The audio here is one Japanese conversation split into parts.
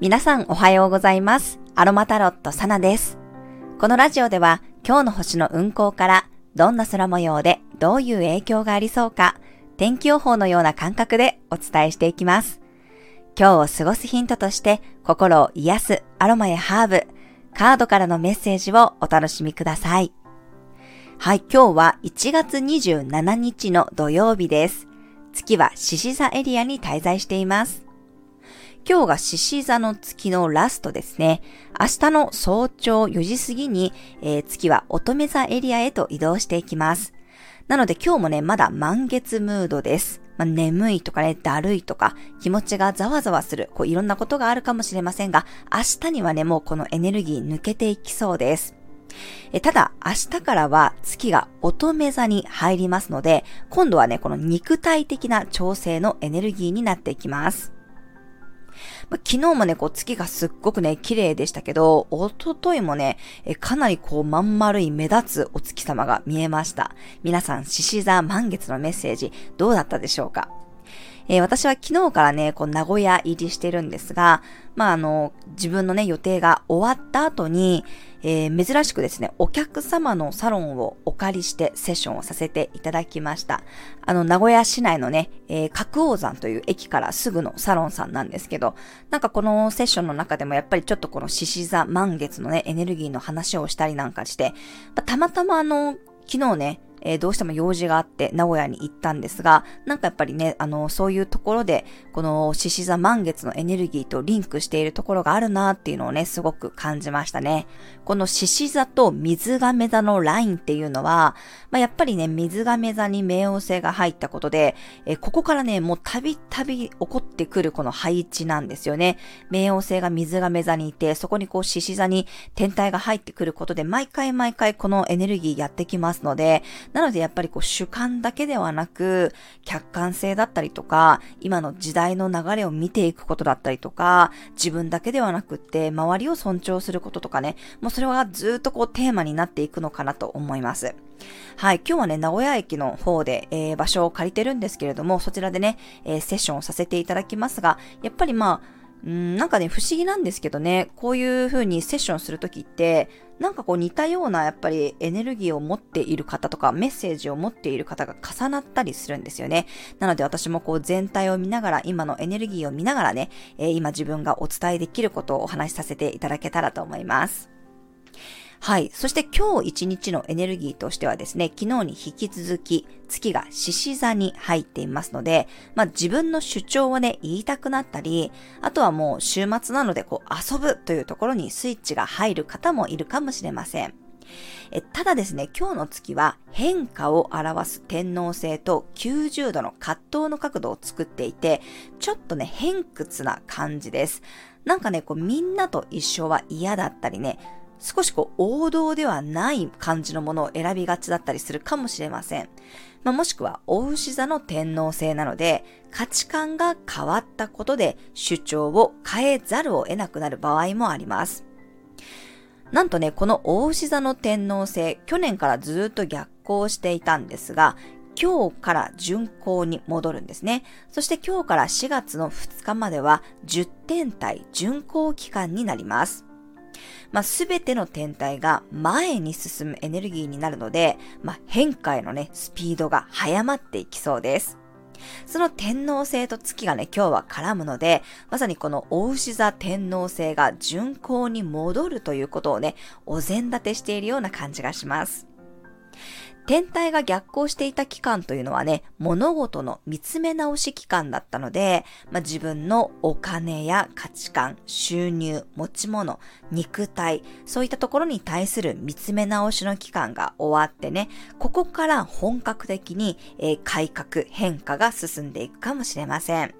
皆さんおはようございます。アロマタロットサナです。このラジオでは今日の星の運行からどんな空模様でどういう影響がありそうか天気予報のような感覚でお伝えしていきます。今日を過ごすヒントとして心を癒すアロマやハーブ、カードからのメッセージをお楽しみください。はい、今日は1月27日の土曜日です。月は獅子座エリアに滞在しています。今日が獅子座の月のラストですね。明日の早朝4時過ぎに、えー月は乙女座エリアへと移動していきます。なので今日もね、まだ満月ムードです。まあ、眠いとかね、だるいとか、気持ちがざわざわする、こういろんなことがあるかもしれませんが、明日にはね、もうこのエネルギー抜けていきそうです。えただ、明日からは月が乙女座に入りますので、今度はね、この肉体的な調整のエネルギーになっていきます。まあ昨日もね、こう月がすっごくね、綺麗でしたけど、おとといもね、えかなりこうまん丸い目立つお月様が見えました。皆さん、獅子座満月のメッセージ、どうだったでしょうか？えー私は昨日からね、こう名古屋入りしてるんですが、まああの、自分のね、予定が終わった後に、えー珍しくですね、お客様のサロンをお借りしてセッションをさせていただきました。あの、名古屋市内のね、えー角王山という駅からすぐのサロンさんなんですけど、なんかこのセッションの中でもやっぱりちょっとこの獅子座満月のね、エネルギーの話をしたりなんかして、たまたまあの、昨日ね、えーどうしても用事があって名古屋に行ったんですが、なんかやっぱりね、あの、そういうところで、この獅子座満月のエネルギーとリンクしているところがあるなっていうのをね、すごく感じましたね。この獅子座と水亀座のラインっていうのは、まあ、やっぱりね、水亀座に冥王星が入ったことで、えーここからね、もうたびたび起こってくるこの配置なんですよね。冥王星が水亀座にいて、そこにこう獅子座に天体が入ってくることで、毎回毎回このエネルギーやってきますので、なのでやっぱりこう主観だけではなく、客観性だったりとか、今の時代の流れを見ていくことだったりとか、自分だけではなくって、周りを尊重することとかね、もうそれはずっとこうテーマになっていくのかなと思います。はい、今日はね、名古屋駅の方で、えー場所を借りてるんですけれども、そちらでね、えーセッションをさせていただきますが、やっぱりまあ、うんなんかね、不思議なんですけどね、こういう風にセッションするときって、なんかこう似たようなやっぱりエネルギーを持っている方とかメッセージを持っている方が重なったりするんですよね。なので私もこう全体を見ながら、今のエネルギーを見ながらね、えー今自分がお伝えできることをお話しさせていただけたらと思います。はい。そして今日一日のエネルギーとしてはですね、昨日に引き続き月が獅子座に入っていますので、まあ自分の主張をね、言いたくなったり、あとはもう週末なのでこう遊ぶというところにスイッチが入る方もいるかもしれません。えただですね、今日の月は変化を表す天王星と90度の葛藤の角度を作っていて、ちょっとね、偏屈な感じです。なんかね、こうみんなと一緒は嫌だったりね、少しこう王道ではない感じのものを選びがちだったりするかもしれません。まあ、もしくは、お牛座の天皇星なので、価値観が変わったことで主張を変えざるを得なくなる場合もあります。なんとね、この大牛座の天皇星、去年からずっと逆行していたんですが、今日から巡行に戻るんですね。そして今日から4月の2日までは10天体巡行期間になります。まあ、すべての天体が前に進むエネルギーになるので、まあ、変化へのね、スピードが早まっていきそうです。その天皇星と月がね、今日は絡むので、まさにこの大牛座天皇星が巡行に戻るということをね、お膳立てしているような感じがします。天体が逆行していた期間というのはね、物事の見つめ直し期間だったので、まあ、自分のお金や価値観、収入、持ち物、肉体、そういったところに対する見つめ直しの期間が終わってね、ここから本格的に、えー改革、変化が進んでいくかもしれません。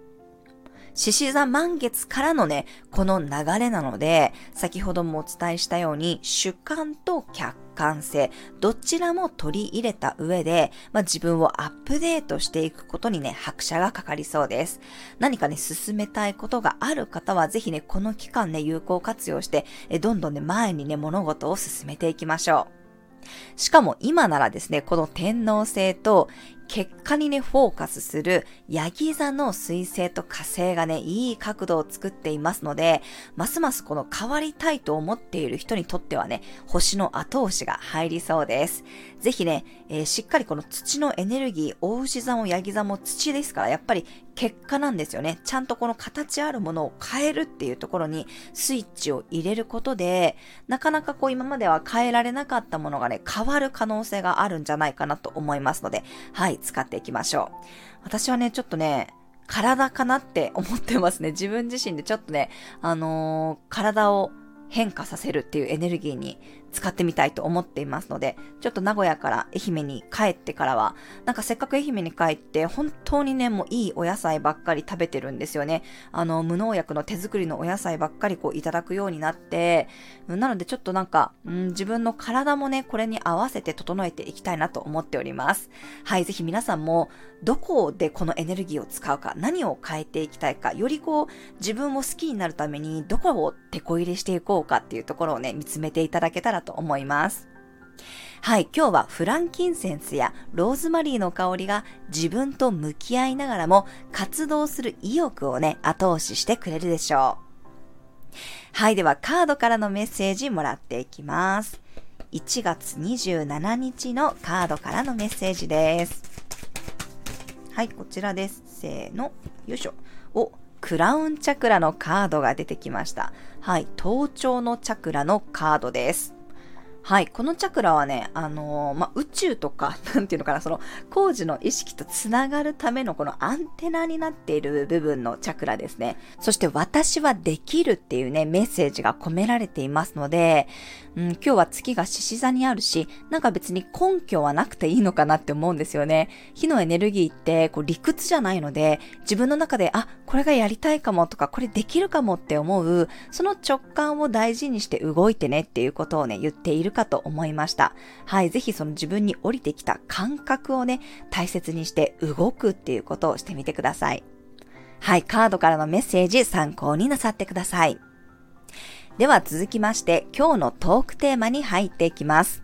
獅子座満月からのね、この流れなので、先ほどもお伝えしたように、主観と客観性、どちらも取り入れた上で、まあ、自分をアップデートしていくことにね、拍車がかかりそうです。何かね、進めたいことがある方は、ぜひね、この期間ね、有効活用して、えどんどんね、前にね、物事を進めていきましょう。しかも今ならですね、この天皇星と結果にね、フォーカスする、ヤギ座の水星と火星がね、いい角度を作っていますので、ますますこの変わりたいと思っている人にとってはね、星の後押しが入りそうです。ぜひね、えー、しっかりこの土のエネルギー、大牛座もヤギ座も土ですから、やっぱり結果なんですよね。ちゃんとこの形あるものを変えるっていうところにスイッチを入れることで、なかなかこう今までは変えられなかったものがね、変わる可能性があるんじゃないかなと思いますので、はい、使っていきましょう。私はね、ちょっとね、体かなって思ってますね。自分自身でちょっとね、あのー、体を変化させるっていうエネルギーに使ってみたいと思っていますので、ちょっと名古屋から愛媛に帰ってからは、なんかせっかく愛媛に帰って、本当にね、もういいお野菜ばっかり食べてるんですよね。あの、無農薬の手作りのお野菜ばっかりこういただくようになって、なのでちょっとなんか、うん自分の体もね、これに合わせて整えていきたいなと思っております。はい、ぜひ皆さんも、どこでこのエネルギーを使うか、何を変えていきたいか、よりこう、自分を好きになるために、どこを手こ入れしていこうかっていうところをね、見つめていただけたらと思います。はい、今日はフランキンセンスやローズマリーの香りが自分と向き合いながらも活動する意欲をね、後押ししてくれるでしょう。はい、ではカードからのメッセージもらっていきます。1月27日のカードからのメッセージです。はい、こちらです。せーの、よいしょ。お、クラウンチャクラのカードが出てきました。はい、頭頂のチャクラのカードです。はい。このチャクラはね、あのー、まあ、宇宙とか、なんていうのかな、その、工事の意識とつながるためのこのアンテナになっている部分のチャクラですね。そして、私はできるっていうね、メッセージが込められていますので、うん、今日は月が獅子座にあるし、なんか別に根拠はなくていいのかなって思うんですよね。火のエネルギーって、こう、理屈じゃないので、自分の中で、あ、これがやりたいかもとか、これできるかもって思う、その直感を大事にして動いてねっていうことをね、言っているかと思いました。はい、ぜひその自分に降りてきた感覚をね、大切にして動くっていうことをしてみてください。はい、カードからのメッセージ参考になさってください。では続きまして今日のトークテーマに入っていきます。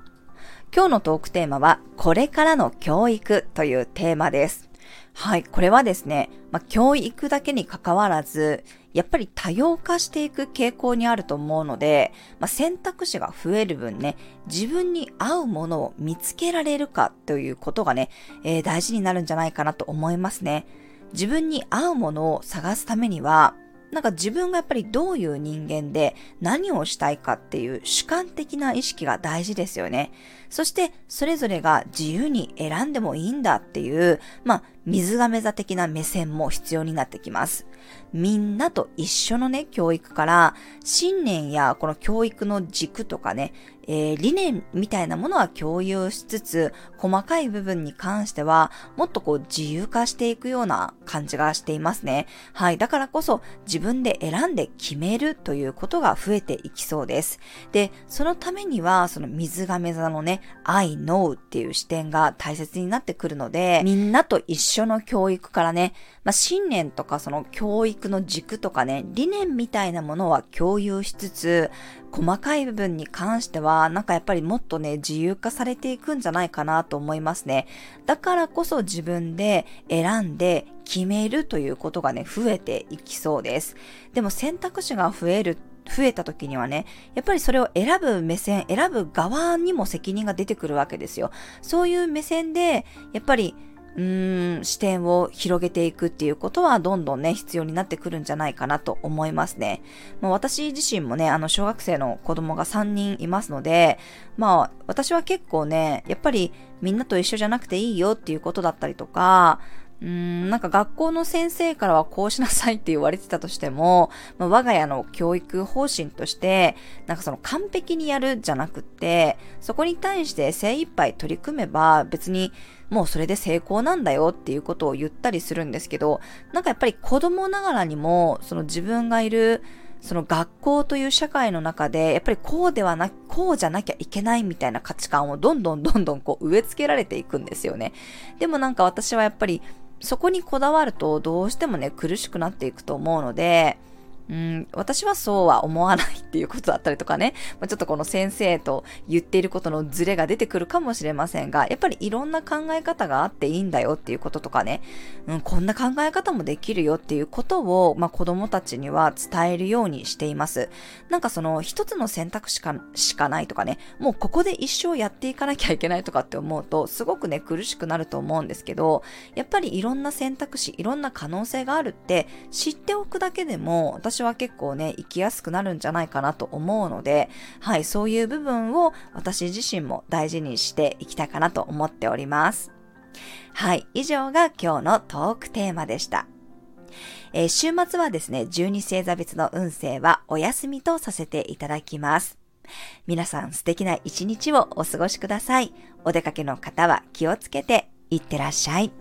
今日のトークテーマはこれからの教育というテーマです。はい、これはですね、まあ、教育だけに関わらず、やっぱり多様化していく傾向にあると思うので、まあ、選択肢が増える分ね、自分に合うものを見つけられるかということがね、えー、大事になるんじゃないかなと思いますね。自分に合うものを探すためには、なんか自分がやっぱりどういう人間で何をしたいかっていう主観的な意識が大事ですよね。そしてそれぞれが自由に選んでもいいんだっていう、まあ水亀座的な目線も必要になってきます。みんなと一緒のね、教育から、信念やこの教育の軸とかね、えー、理念みたいなものは共有しつつ、細かい部分に関しては、もっとこう自由化していくような感じがしていますね。はい。だからこそ、自分で選んで決めるということが増えていきそうです。で、そのためには、その水亀座のね、I know っていう視点が大切になってくるので、みんなと一緒の教育からね、まあ、信念とかその教育の軸とかね、理念みたいなものは共有しつつ、細かい部分に関しては、なんかやっぱりもっとね、自由化されていくんじゃないかなと思いますね。だからこそ自分で選んで決めるということがね、増えていきそうです。でも選択肢が増える増えた時にはね、やっぱりそれを選ぶ目線、選ぶ側にも責任が出てくるわけですよ。そういう目線で、やっぱりうーん、視点を広げていくっていうことはどんどんね、必要になってくるんじゃないかなと思いますね。まあ、私自身もね、あの、小学生の子供が3人いますので、まあ、私は結構ね、やっぱりみんなと一緒じゃなくていいよっていうことだったりとか、うーん、なんか学校の先生からはこうしなさいって言われてたとしても、まあ、我が家の教育方針として、なんかその完璧にやるじゃなくって、そこに対して精一杯取り組めば別にもうそれで成功なんだよっていうことを言ったりするんですけど、なんかやっぱり子供ながらにも、その自分がいる、その学校という社会の中で、やっぱりこうではな、こうじゃなきゃいけないみたいな価値観をどんどんどんどんこう植え付けられていくんですよね。でもなんか私はやっぱりそこにこだわるとどうしてもね苦しくなっていくと思うので、うん、私はそうは思わないっていうことだったりとかね、まあ、ちょっとこの先生と言っていることのズレが出てくるかもしれませんが、やっぱりいろんな考え方があっていいんだよっていうこととかね、うん、こんな考え方もできるよっていうことを、まあ、子供たちには伝えるようにしています。なんかその一つの選択肢かしかないとかね、もうここで一生やっていかなきゃいけないとかって思うと、すごくね、苦しくなると思うんですけど、やっぱりいろんな選択肢、いろんな可能性があるって知っておくだけでも、私は結構ね、生きやすくなるんじゃないかなと思うので、はい、そういう部分を私自身も大事にしていきたいかなと思っております。はい、以上が今日のトークテーマでした。えー、週末はですね、12星座別の運勢はお休みとさせていただきます。皆さん素敵な一日をお過ごしください。お出かけの方は気をつけていってらっしゃい。